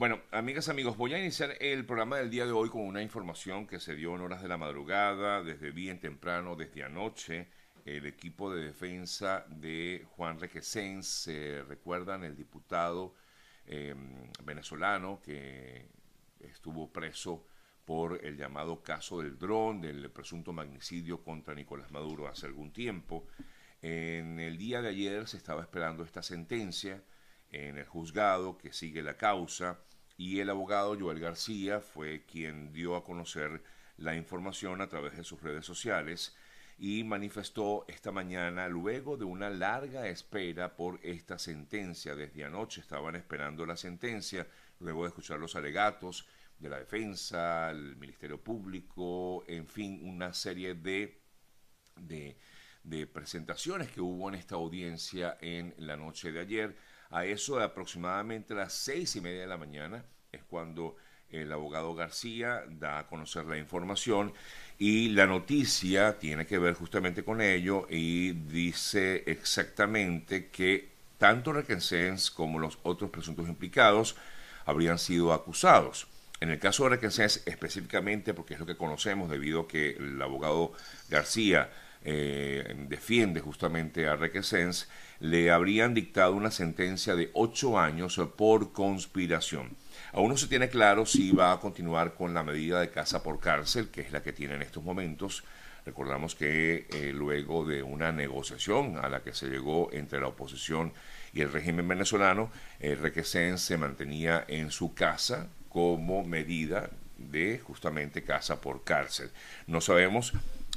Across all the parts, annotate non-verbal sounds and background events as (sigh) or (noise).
Bueno, amigas, amigos, voy a iniciar el programa del día de hoy con una información que se dio en horas de la madrugada, desde bien temprano, desde anoche. El equipo de defensa de Juan Requesens, se recuerdan el diputado em, venezolano que estuvo preso por el llamado caso del dron, del presunto magnicidio contra Nicolás Maduro hace algún tiempo. En el día de ayer se estaba esperando esta sentencia en el juzgado que sigue la causa y el abogado Joel García fue quien dio a conocer la información a través de sus redes sociales y manifestó esta mañana, luego de una larga espera por esta sentencia, desde anoche estaban esperando la sentencia, luego de escuchar los alegatos de la defensa, el Ministerio Público, en fin, una serie de, de, presentaciones que hubo en esta audiencia en la noche de ayer a eso de aproximadamente las seis y media de la mañana es cuando el abogado García da a conocer la información y la noticia tiene que ver justamente con ello y dice exactamente que tanto Requesens como los otros presuntos implicados habrían sido acusados. En el caso de Requesens específicamente, porque es lo que conocemos debido a que el abogado García eh, defiende justamente a Requesens, le habrían dictado una sentencia de ocho años por conspiración. Aún no se tiene claro si va a continuar con la medida de casa por cárcel, que es la que tiene en estos momentos. Recordamos que eh, luego de una negociación a la que se llegó entre la oposición y el régimen venezolano, eh, Requesens se mantenía en su casa como medida de justamente casa por cárcel. No sabemos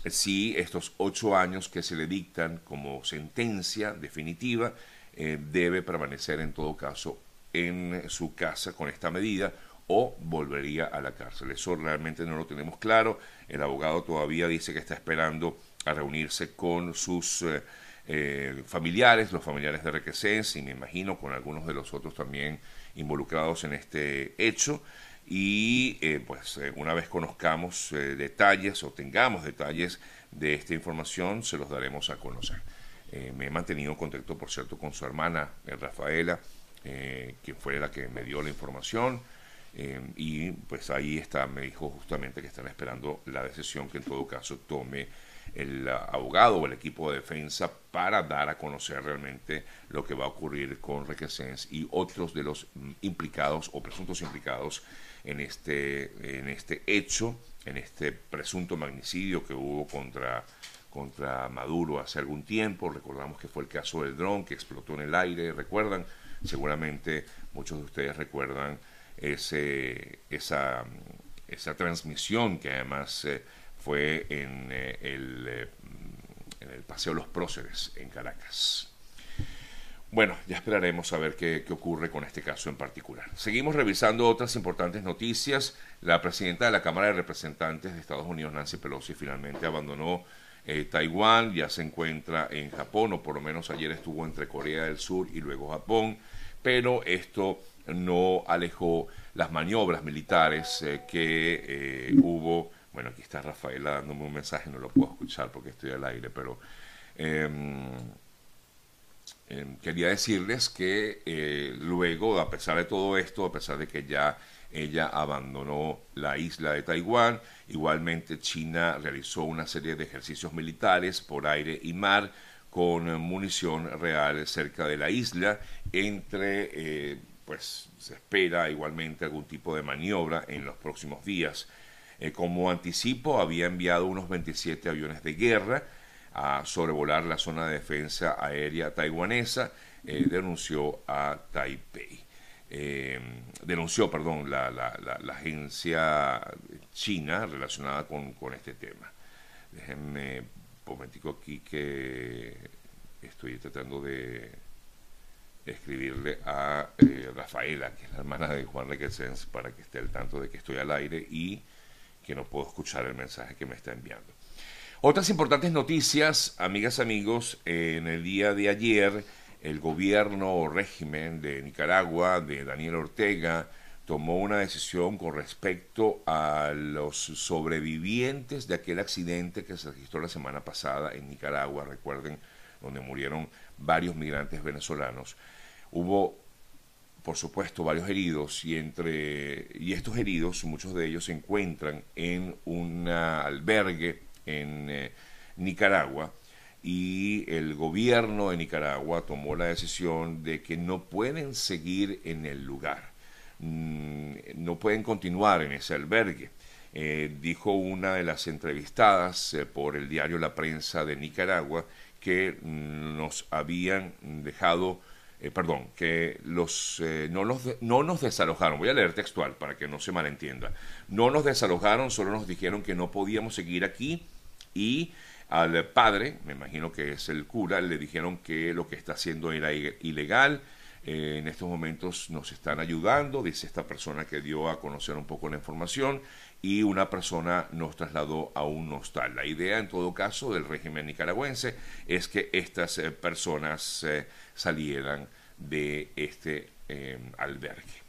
si estos ocho años que se le dictan como sentencia definitiva eh, debe permanecer en todo caso en su casa con esta medida o volvería a la cárcel. Eso realmente no lo tenemos claro. El abogado todavía dice que está esperando a reunirse con sus eh, eh, familiares, los familiares de Requesens y me imagino con algunos de los otros también involucrados en este hecho y eh, pues eh, una vez conozcamos eh, detalles o tengamos detalles de esta información, se los daremos a conocer. me he mantenido en contacto, por cierto, con su hermana Rafaela, quien fue la que me dio la información. y pues ahí está, me dijo justamente que están esperando la decisión que en todo caso tome el abogado o el equipo de defensa para dar a conocer realmente lo que va a ocurrir con Requesens y otros de los mm, implicados o presuntos implicados en este, en este hecho, en este presunto magnicidio que hubo contra, contra Maduro hace algún tiempo. Recordamos que fue el caso del dron que explotó en el aire, ¿recuerdan? Seguramente muchos de ustedes recuerdan ese, esa, esa transmisión que además eh, fue en, eh, el, eh, en Paseo Los Próceres en Caracas. Bueno, ya esperaremos a ver qué, ocurre con este caso en particular. Seguimos revisando otras importantes noticias. La presidenta de la Cámara de Representantes de Estados Unidos, Nancy Pelosi, finalmente abandonó eh, Taiwán, ya se encuentra en Japón, o por lo menos ayer estuvo entre Corea del Sur y luego Japón, pero esto no alejó las maniobras militares eh, que hubo. Bueno, aquí está Rafaela dándome un mensaje, no lo puedo escuchar porque estoy al aire, pero... Em, Em, quería decirles que eh, luego, a pesar de todo esto, a pesar de que ya ella abandonó la isla de Taiwán, igualmente China realizó una serie de ejercicios militares por aire y mar con munición real cerca de la isla, entre, eh, pues se espera igualmente algún tipo de maniobra en los próximos días. Eh, como anticipo, había enviado unos 27 aviones de guerra, a sobrevolar la zona de defensa aérea taiwanesa, eh, denunció a Taipei. Eh, denunció, perdón, la, agencia china relacionada con, con este tema. Déjenme un momentico aquí que estoy tratando de escribirle a Rafaela, que es la hermana de Juan Requesens, para que esté al tanto de que estoy al aire y que no puedo escuchar el mensaje que me está enviando. Otras importantes noticias, amigas, amigos, en el día de ayer el gobierno o régimen de Nicaragua, de Daniel Ortega, tomó una decisión con respecto a los sobrevivientes de aquel accidente que se registró la semana pasada en Nicaragua, recuerden, donde murieron varios migrantes venezolanos. Hubo por supuesto, varios heridos y entre y estos heridos, muchos de ellos se encuentran en un albergue en eh, Nicaragua y el gobierno de Nicaragua tomó la decisión de que no pueden seguir en el lugar, mm, no pueden continuar en ese albergue. Eh, dijo una de las entrevistadas eh, por el diario La Prensa de Nicaragua que mm, nos habían dejado eh, perdón, que los, eh, no, no nos desalojaron, voy a leer textual para que no se malentienda, no nos desalojaron, solo nos dijeron que no podíamos seguir aquí y al padre, me imagino que es el cura, le dijeron que lo que está haciendo era ilegal, eh, en estos momentos nos están ayudando, dice esta persona que dio a conocer un poco la información, y una persona nos trasladó a un hostal. La idea, en todo caso, del régimen nicaragüense es que estas eh, personas eh, salieran de este albergue.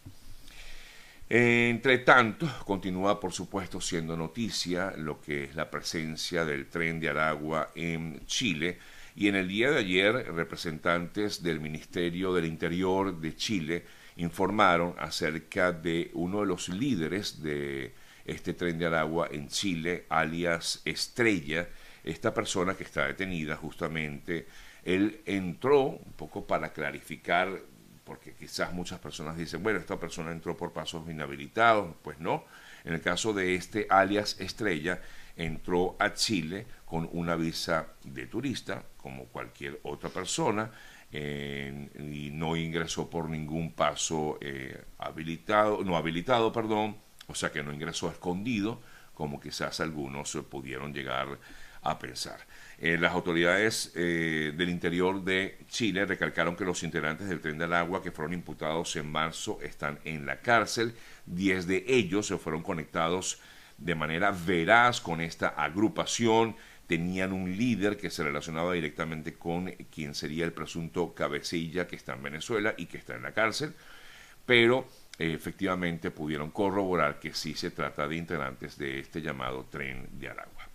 Entre tanto, continúa por supuesto siendo noticia lo que es la presencia del tren de Aragua en Chile, y en el día de ayer, representantes del Ministerio del Interior de Chile informaron acerca de uno de los líderes de este tren de Aragua en Chile, alias Estrella, esta persona que está detenida justamente, él entró un poco para clarificar, porque quizás muchas personas dicen, bueno, esta persona entró por pasos inhabilitados, pues no, en el caso de este alias Estrella, entró a Chile con una visa de turista, como cualquier otra persona, y no ingresó por ningún paso eh, habilitado, no habilitado, perdón, o sea que no ingresó escondido, como quizás algunos pudieron llegar a pensar. Eh, las autoridades eh, del interior de Chile recalcaron que los integrantes del tren del agua que fueron imputados en marzo están en la cárcel. Diez de ellos se fueron conectados de manera veraz con esta agrupación, tenían un líder que se relacionaba directamente con quien sería el presunto cabecilla que está en Venezuela y que está en la cárcel, pero efectivamente pudieron corroborar que sí se trata de integrantes de este llamado tren de Aragua.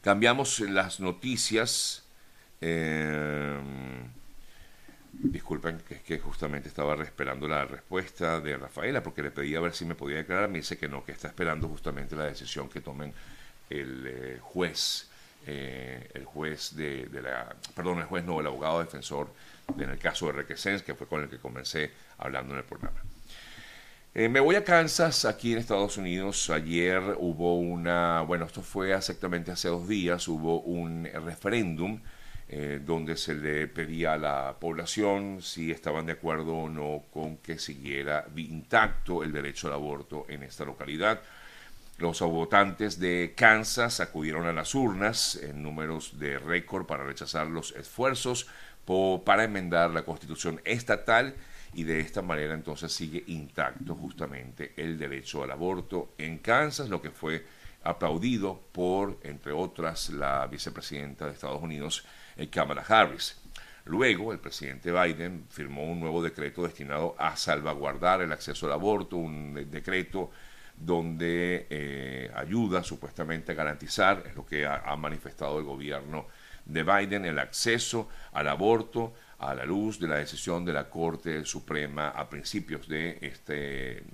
Cambiamos las noticias. Eh, Disculpen, que es que justamente estaba esperando la respuesta de Rafaela, porque le pedí a ver si me podía declarar. Me dice que no, que está esperando justamente la decisión que tomen el eh, juez, eh, el juez de, la, perdón, el juez no, el abogado defensor en el caso de Requesens, que fue con el que comencé hablando en el programa. Eh, me voy a Kansas, aquí en Estados Unidos. Ayer hubo una, bueno, esto fue exactamente hace dos días, hubo un referéndum eh, donde se le pedía a la población si estaban de acuerdo o no con que siguiera intacto el derecho al aborto en esta localidad. Los votantes de Kansas acudieron a las urnas en números de récord para rechazar los esfuerzos para enmendar la constitución estatal y de esta manera entonces sigue intacto justamente el derecho al aborto en Kansas, lo que fue aplaudido por, entre otras, la vicepresidenta de Estados Unidos, eh, Kamala Harris. Luego, el presidente Biden firmó un nuevo decreto destinado a salvaguardar el acceso al aborto, un decreto donde eh, ayuda supuestamente a garantizar, es lo que ha, manifestado el gobierno de Biden, el acceso al aborto a la luz de la decisión de la Corte Suprema a principios de este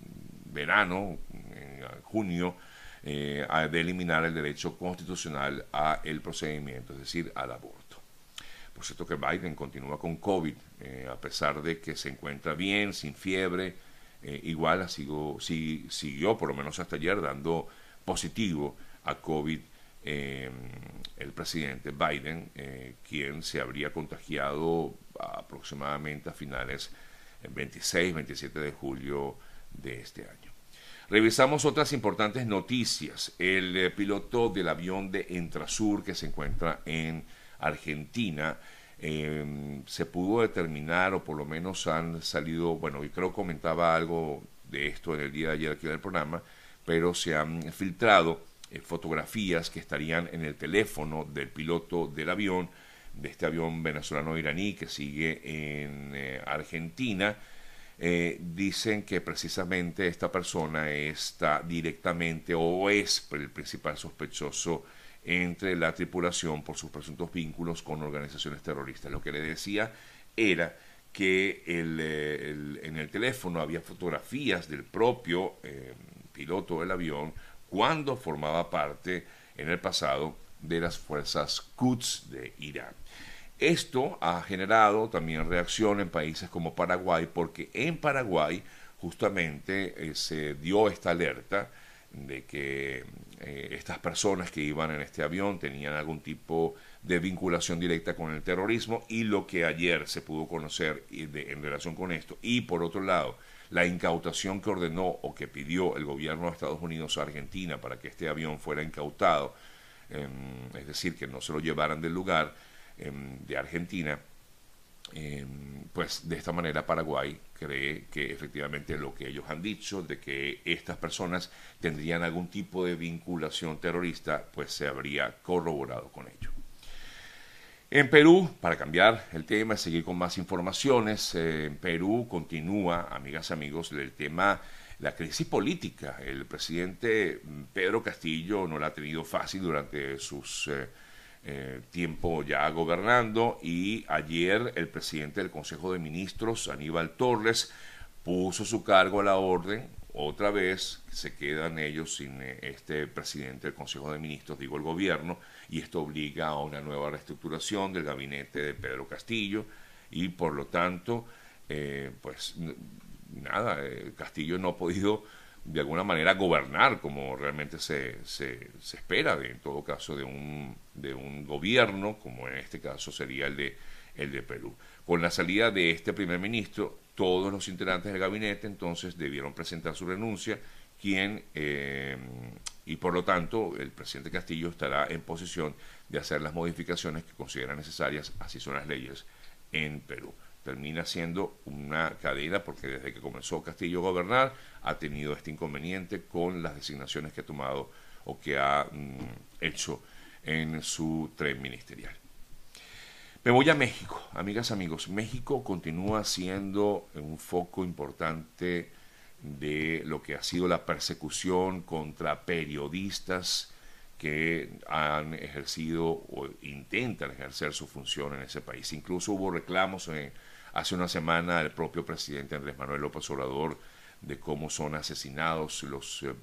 verano, en junio, eh, de eliminar el derecho constitucional a el procedimiento, es decir, al aborto. Por cierto que Biden continúa con COVID, eh, a pesar de que se encuentra bien, sin fiebre, eh, igual sigo, si, siguió, por lo menos hasta ayer, dando positivo a COVID el presidente Biden, quien se habría contagiado aproximadamente a finales 26, 27 de julio de este año. Revisamos otras importantes noticias. El eh, piloto del avión de Entrasur que se encuentra en Argentina em, se pudo determinar, o por lo menos han salido, bueno, y creo comentaba algo de esto en el día de ayer aquí en programa, pero se han filtrado eh, fotografías que estarían en el teléfono del piloto del avión, de este avión venezolano-iraní que sigue en eh, Argentina. Eh, dicen que precisamente esta persona está directamente o es el principal sospechoso entre la tripulación por sus presuntos vínculos con organizaciones terroristas. Lo que le decía era que en el teléfono había fotografías del propio piloto del avión cuando formaba parte en el pasado de las fuerzas Quds de Irán. Esto ha generado también reacción en países como Paraguay, porque en Paraguay justamente eh, se dio esta alerta de que eh, estas personas que iban en este avión tenían algún tipo de vinculación directa con el terrorismo y lo que ayer se pudo conocer en relación con esto. Y por otro lado, la incautación que ordenó o que pidió el gobierno de Estados Unidos a Argentina para que este avión fuera incautado, em, es decir, que no se lo llevaran del lugar em, de Argentina, em, pues de esta manera Paraguay cree que efectivamente lo que ellos han dicho de que estas personas tendrían algún tipo de vinculación terrorista, pues se habría corroborado con ello. En Perú, para cambiar el tema y seguir con más informaciones, eh, en Perú continúa, amigas y amigos, el tema, la crisis política. El presidente Pedro Castillo no la ha tenido fácil durante sus eh, eh, tiempo ya gobernando y ayer el presidente del Consejo de Ministros, Aníbal Torres, puso su cargo a la orden. Otra vez se quedan ellos sin eh, este presidente del Consejo de Ministros, digo el gobierno, y esto obliga a una nueva reestructuración del gabinete de Pedro Castillo. Y por lo tanto, eh, pues nada, eh, Castillo no ha podido de alguna manera gobernar como realmente se, se, espera, de, en todo caso, de un, de un gobierno, como en este caso sería el de, el de Perú. Con la salida de este primer ministro, todos los integrantes del gabinete entonces debieron presentar su renuncia, quien, eh, y por lo tanto el presidente Castillo estará en posición de hacer las modificaciones que considera necesarias, así son las leyes, en Perú. Termina siendo una cadena porque desde que comenzó Castillo a gobernar ha tenido este inconveniente con las designaciones que ha tomado o que ha mm, hecho en su tren ministerial. Me voy a México, amigas, amigos. México continúa siendo un foco importante de lo que ha sido la persecución contra periodistas que han ejercido o intentan ejercer su función en ese país. Incluso hubo reclamos hace una semana del propio presidente Andrés Manuel López Obrador de cómo son asesinados los eh,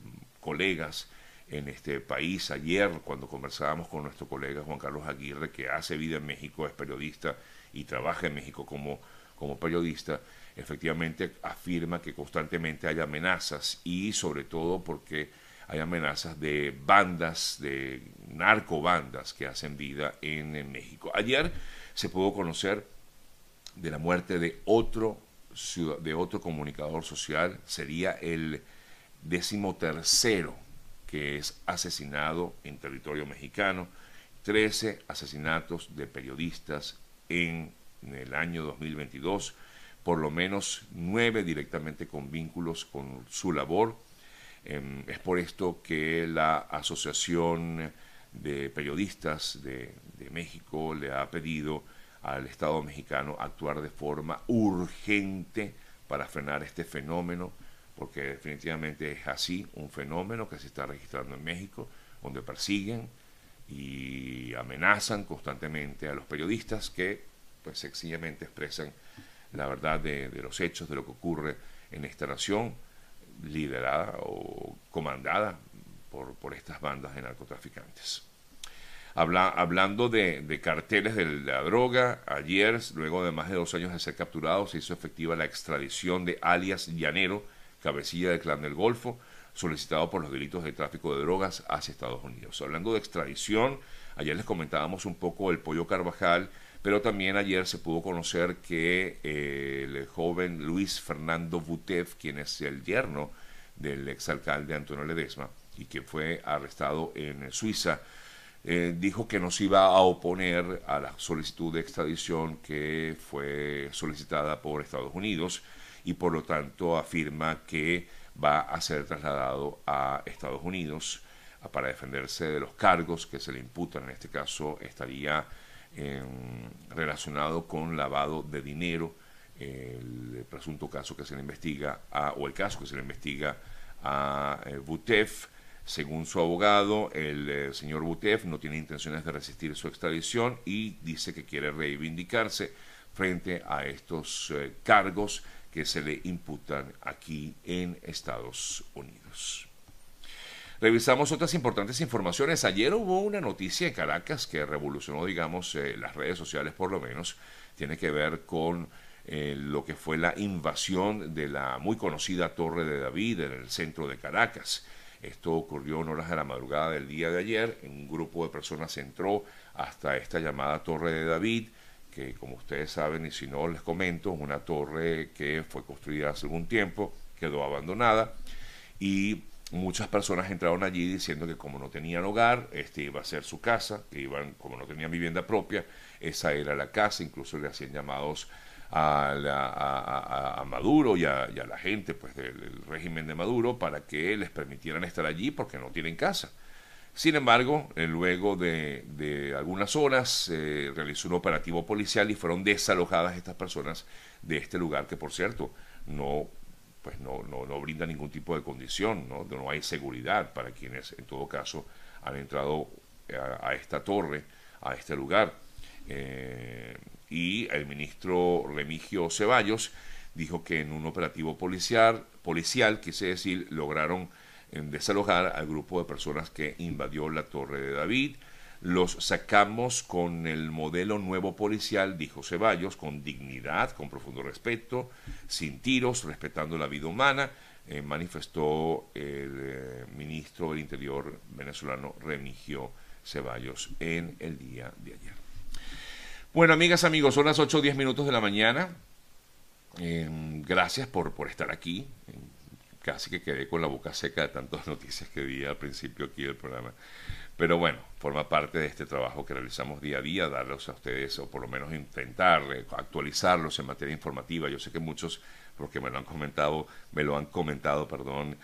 colegas en este país. Ayer, cuando conversábamos con nuestro colega Juan Carlos Aguirre, que hace vida en México, es periodista y trabaja en México como, como periodista, efectivamente afirma que constantemente hay amenazas y sobre todo porque hay amenazas de bandas, de narcobandas que hacen vida en México. Ayer se pudo conocer de la muerte de otro, de otro comunicador social, sería el decimotercero que es asesinado en territorio mexicano, 13 asesinatos de periodistas en, el año 2022, por lo menos nueve directamente con vínculos con su labor. Em, es por esto que la Asociación de Periodistas de México le ha pedido al Estado mexicano actuar de forma urgente para frenar este fenómeno porque definitivamente es así un fenómeno que se está registrando en México, donde persiguen y amenazan constantemente a los periodistas que pues sencillamente expresan la verdad de, los hechos, de lo que ocurre en esta nación, liderada o comandada por, por estas bandas de narcotraficantes. Habla, hablando de, de, carteles de la droga, ayer, luego de más de dos años de ser capturado, se hizo efectiva la extradición de alias Llanero, cabecilla del Clan del Golfo, solicitado por los delitos de tráfico de drogas hacia Estados Unidos. Hablando de extradición, ayer les comentábamos un poco el pollo Carvajal, pero también ayer se pudo conocer que eh, el joven Luis Fernando Butev, quien es el yerno del exalcalde Antonio Ledesma y que fue arrestado en Suiza, eh, dijo que no se iba a oponer a la solicitud de extradición que fue solicitada por Estados Unidos y por lo tanto afirma que va a ser trasladado a Estados Unidos para defenderse de los cargos que se le imputan. En este caso estaría em, relacionado con lavado de dinero, el presunto caso que se le investiga, a, o el caso que se le investiga a eh, Butef. Según su abogado, el eh, señor Butef no tiene intenciones de resistir su extradición y dice que quiere reivindicarse frente a estos eh, cargos que se le imputan aquí en Estados Unidos. Revisamos otras importantes informaciones. Ayer hubo una noticia en Caracas que revolucionó, digamos, eh, las redes sociales por lo menos. Tiene que ver con lo que fue la invasión de la muy conocida Torre de David en el centro de Caracas. Esto ocurrió en horas de la madrugada del día de ayer. Un grupo de personas entró hasta esta llamada Torre de David, que como ustedes saben, y si no les comento, es una torre que fue construida hace algún tiempo, quedó abandonada y muchas personas entraron allí diciendo que como no tenían hogar, este iba a ser su casa, que iban, como no tenían vivienda propia, esa era la casa, incluso le hacían llamados a, Maduro y a, la gente pues del, régimen de Maduro para que les permitieran estar allí porque no tienen casa. Sin embargo, eh, luego de, algunas horas se realizó un operativo policial y fueron desalojadas estas personas de este lugar que, por cierto, no pues no, no, no brinda ningún tipo de condición, ¿no? no hay seguridad para quienes en todo caso han entrado a, esta torre, a este lugar. Eh, y el ministro Remigio Ceballos dijo que en un operativo policial, policial quise decir, lograron eh, desalojar al grupo de personas que invadió la Torre de David, los sacamos con el modelo nuevo policial, dijo Ceballos, con dignidad, con profundo respeto, sin tiros, respetando la vida humana, eh, manifestó el eh, ministro del Interior venezolano Remigio Ceballos en el día de ayer. Bueno, amigas, amigos, son las 8 o 10 minutos de la mañana. Em, gracias por, por estar aquí. Casi que quedé con la boca seca de tantas (laughs) noticias que di al principio aquí del programa. Pero bueno, forma parte de este trabajo que realizamos día a día, darlos a ustedes, o por lo menos intentar actualizarlos en materia informativa. Yo sé que muchos, porque me lo han comentado, me lo han comentado, perdón,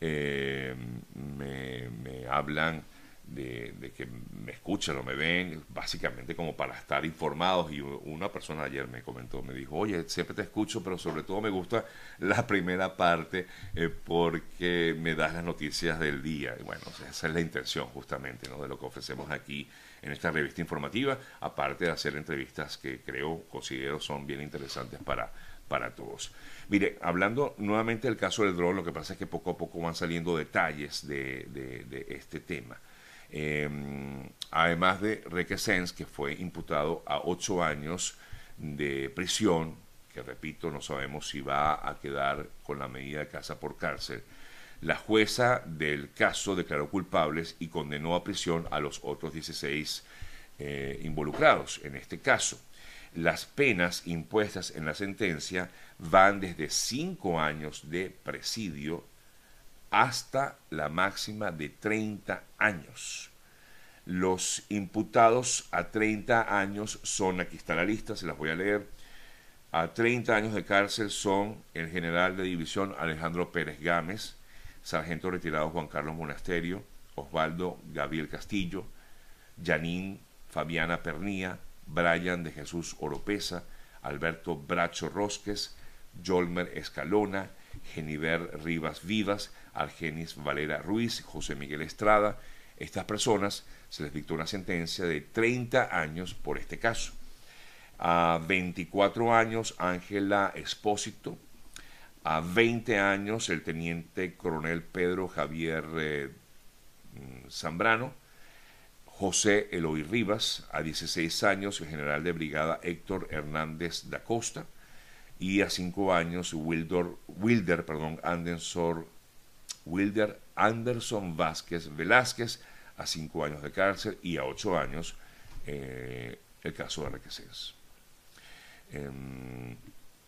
eh, me hablan de, que me escuchan o me ven, básicamente como para estar informados. Y una persona ayer me comentó, me dijo, oye, siempre te escucho, pero sobre todo me gusta la primera parte eh, porque me das las noticias del día. Y bueno, esa es la intención justamente ¿no? de lo que ofrecemos aquí en esta revista informativa, aparte de hacer entrevistas que creo, considero son bien interesantes para, para todos. Mire, hablando nuevamente del caso del dron, lo que pasa es que poco a poco van saliendo detalles de, de este tema. Em, además de Requesens, que fue imputado a ocho años de prisión, que repito, no sabemos si va a quedar con la medida de casa por cárcel. La jueza del caso declaró culpables y condenó a prisión a los otros 16 eh, involucrados en este caso. Las penas impuestas en la sentencia van desde cinco años de presidio hasta la máxima de 30 años. Los imputados a 30 años son, aquí está la lista, se las voy a leer, a 30 años de cárcel son el general de división Alejandro Pérez Gámez, sargento retirado Juan Carlos Monasterio, Osvaldo Gabriel Castillo, Janín Fabiana Pernía, Brian de Jesús Oropesa, Alberto Bracho Rosques, Jolmer Escalona, Geniver Rivas Vivas, Argenis Valera Ruiz, José Miguel Estrada. Estas personas se les dictó una sentencia de 30 años por este caso. A 24 años Ángela Espósito, a 20 años el teniente coronel Pedro Javier eh, Zambrano, José Eloy Rivas, a 16 años el general de brigada Héctor Hernández da Costa, y a 5 años Wilder, Anderson, Anderson Vázquez Velázquez, a 5 años de cárcel, y a 8 años eh, el caso de Requesens. Em,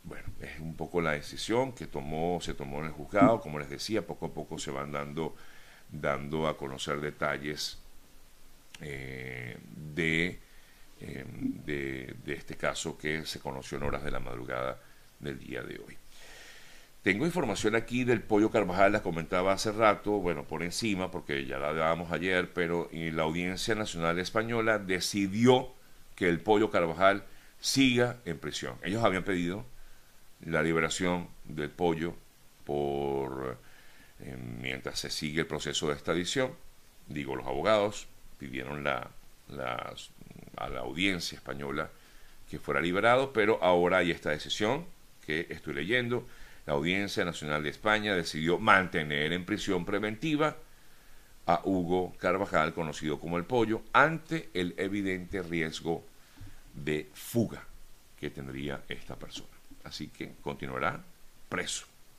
bueno, es un poco la decisión que tomó, se tomó en el juzgado, como les decía, poco a poco se van dando, dando a conocer detalles eh, em, de, de este caso que se conoció en horas de la madrugada del día de hoy. Tengo información aquí del pollo Carvajal, la comentaba hace rato, bueno, por encima, porque ya la dábamos ayer, pero la Audiencia Nacional Española decidió que el pollo Carvajal siga en prisión. Ellos habían pedido la liberación del pollo por eh, mientras se sigue el proceso de extradición. Digo, los abogados pidieron la, a la audiencia española que fuera liberado, pero ahora hay esta decisión que estoy leyendo. La Audiencia Nacional de España decidió mantener en prisión preventiva a Hugo Carvajal, conocido como el Pollo, ante el evidente riesgo de fuga que tendría esta persona. Así que continuará preso.